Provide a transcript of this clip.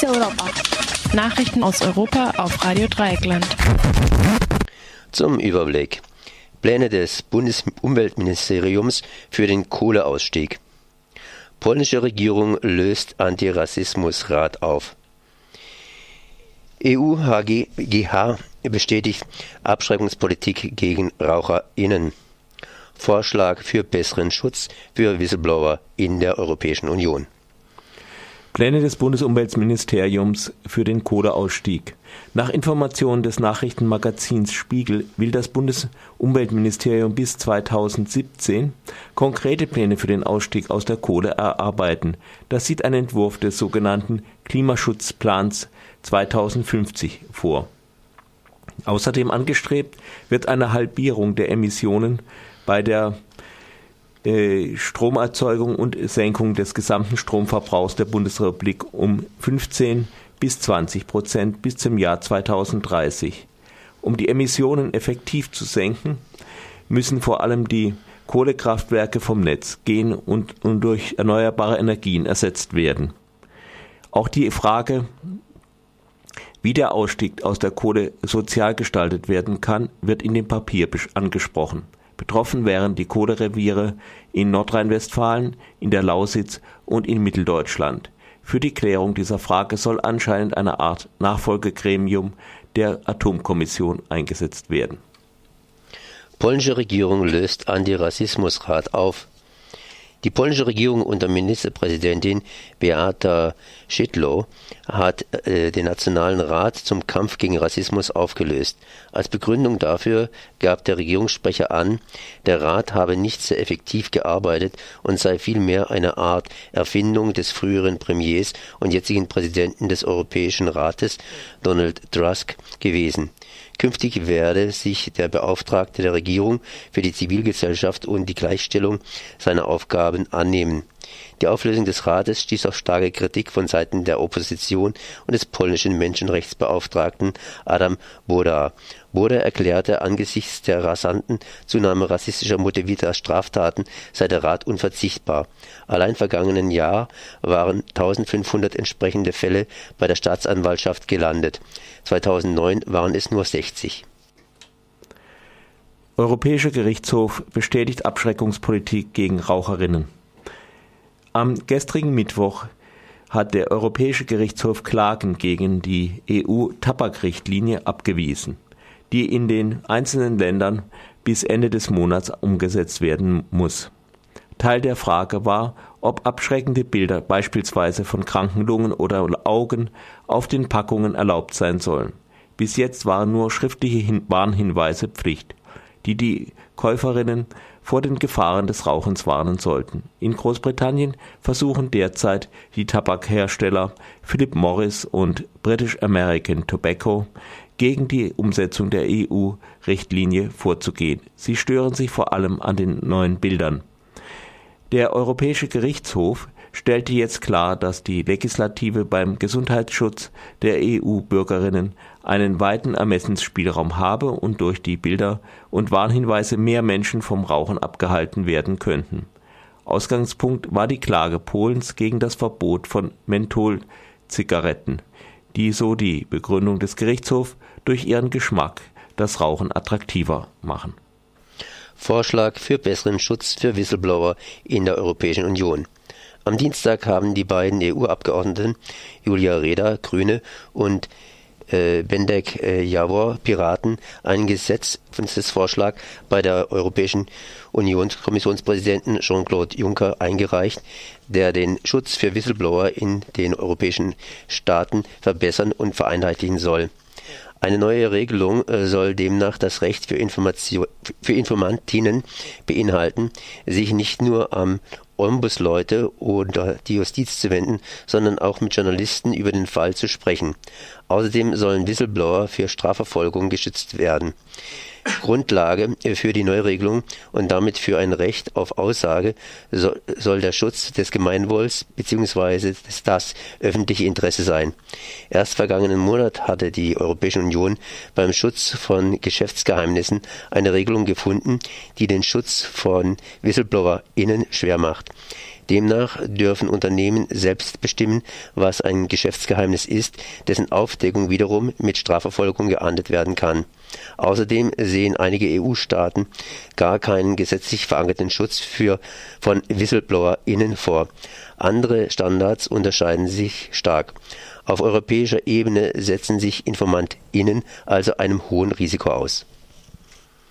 Notizie Europa. Nachrichten aus Europa auf Radio Dreieckland. Zum Überblick. Pläne des Bundesumweltministeriums für den Kohleausstieg. Polnische Regierung löst Antirassismusrat auf. EU-HGH bestätigt Abschreibungspolitik gegen RaucherInnen. Vorschlag für besseren Schutz für Whistleblower in der Europäischen Union. Pläne des Bundesumweltministeriums für den Kohleausstieg. Nach Informationen des Nachrichtenmagazins Spiegel will das Bundesumweltministerium bis 2017 konkrete Pläne für den Ausstieg aus der Kohle erarbeiten. Das sieht ein Entwurf des sogenannten Klimaschutzplans 2050 vor. Außerdem angestrebt wird eine Halbierung der Emissionen bei der Stromerzeugung und Senkung des gesamten Stromverbrauchs der Bundesrepublik um 15 bis 20 Prozent bis zum Jahr 2030. Um die Emissionen effektiv zu senken, müssen vor allem die Kohlekraftwerke vom Netz gehen und, und durch erneuerbare Energien ersetzt werden. Auch die Frage, wie der Ausstieg aus der Kohle sozial gestaltet werden kann, wird in dem Papier angesprochen. Betroffen wären die Kohlereviere in Nordrhein-Westfalen, in der Lausitz und in Mitteldeutschland. Für die Klärung dieser Frage soll anscheinend eine Art Nachfolgegremium der Atomkommission eingesetzt werden. Polnische Regierung löst Antirassismusrat auf. Die polnische Regierung unter Ministerpräsidentin Beata Szydło hat äh, den Nationalen Rat zum Kampf gegen Rassismus aufgelöst. Als Begründung dafür gab der Regierungssprecher an, der Rat habe nicht sehr effektiv gearbeitet und sei vielmehr eine Art Erfindung des früheren Premiers und jetzigen Präsidenten des Europäischen Rates, Donald Tusk, gewesen. Künftig werde sich der Beauftragte der Regierung für die Zivilgesellschaft und die Gleichstellung seiner Aufgaben annehmen. Die Auflösung des Rates stieß auf starke Kritik von Seiten der Opposition und des polnischen Menschenrechtsbeauftragten Adam Boda. Boda erklärte, angesichts der rasanten Zunahme rassistischer motivierter Straftaten sei der Rat unverzichtbar. Allein vergangenen Jahr waren 1500 entsprechende Fälle bei der Staatsanwaltschaft gelandet. 2009 waren es nur 60. Europäischer Gerichtshof bestätigt Abschreckungspolitik gegen Raucherinnen. Am gestrigen Mittwoch hat der Europäische Gerichtshof Klagen gegen die EU-Tabakrichtlinie abgewiesen, die in den einzelnen Ländern bis Ende des Monats umgesetzt werden muss. Teil der Frage war, ob abschreckende Bilder beispielsweise von kranken Lungen oder Augen auf den Packungen erlaubt sein sollen. Bis jetzt waren nur schriftliche Warnhinweise Pflicht, die die Käuferinnen vor den Gefahren des Rauchens warnen sollten. In Großbritannien versuchen derzeit die Tabakhersteller Philip Morris und British American Tobacco gegen die Umsetzung der EU-Richtlinie vorzugehen. Sie stören sich vor allem an den neuen Bildern. Der Europäische Gerichtshof stellte jetzt klar, dass die Legislative beim Gesundheitsschutz der EU-Bürgerinnen einen weiten Ermessensspielraum habe und durch die Bilder und Warnhinweise mehr Menschen vom Rauchen abgehalten werden könnten. Ausgangspunkt war die Klage Polens gegen das Verbot von Mentholzigaretten, die so die Begründung des Gerichtshofs durch ihren Geschmack das Rauchen attraktiver machen. Vorschlag für besseren Schutz für Whistleblower in der Europäischen Union. Am Dienstag haben die beiden EU-Abgeordneten Julia Reda, Grüne, und äh, Bendek äh, Javor, Piraten, einen Gesetzesvorschlag bei der Europäischen Unionskommissionspräsidenten Jean-Claude Juncker eingereicht, der den Schutz für Whistleblower in den europäischen Staaten verbessern und vereinheitlichen soll. Eine neue Regelung äh, soll demnach das Recht für, Information, für Informantinnen beinhalten, sich nicht nur am Ombudsleute oder die Justiz zu wenden, sondern auch mit Journalisten über den Fall zu sprechen. Außerdem sollen Whistleblower für Strafverfolgung geschützt werden. Grundlage für die Neuregelung und damit für ein Recht auf Aussage soll, soll der Schutz des Gemeinwohls bzw. das öffentliche Interesse sein. Erst vergangenen Monat hatte die Europäische Union beim Schutz von Geschäftsgeheimnissen eine Regelung gefunden, die den Schutz von WhistleblowerInnen schwer macht. Demnach dürfen Unternehmen selbst bestimmen, was ein Geschäftsgeheimnis ist, dessen Aufdeckung wiederum mit Strafverfolgung geahndet werden kann. Außerdem sehen einige EU-Staaten gar keinen gesetzlich verankerten Schutz für von WhistleblowerInnen vor. Andere Standards unterscheiden sich stark. Auf europäischer Ebene setzen sich InformantInnen also einem hohen Risiko aus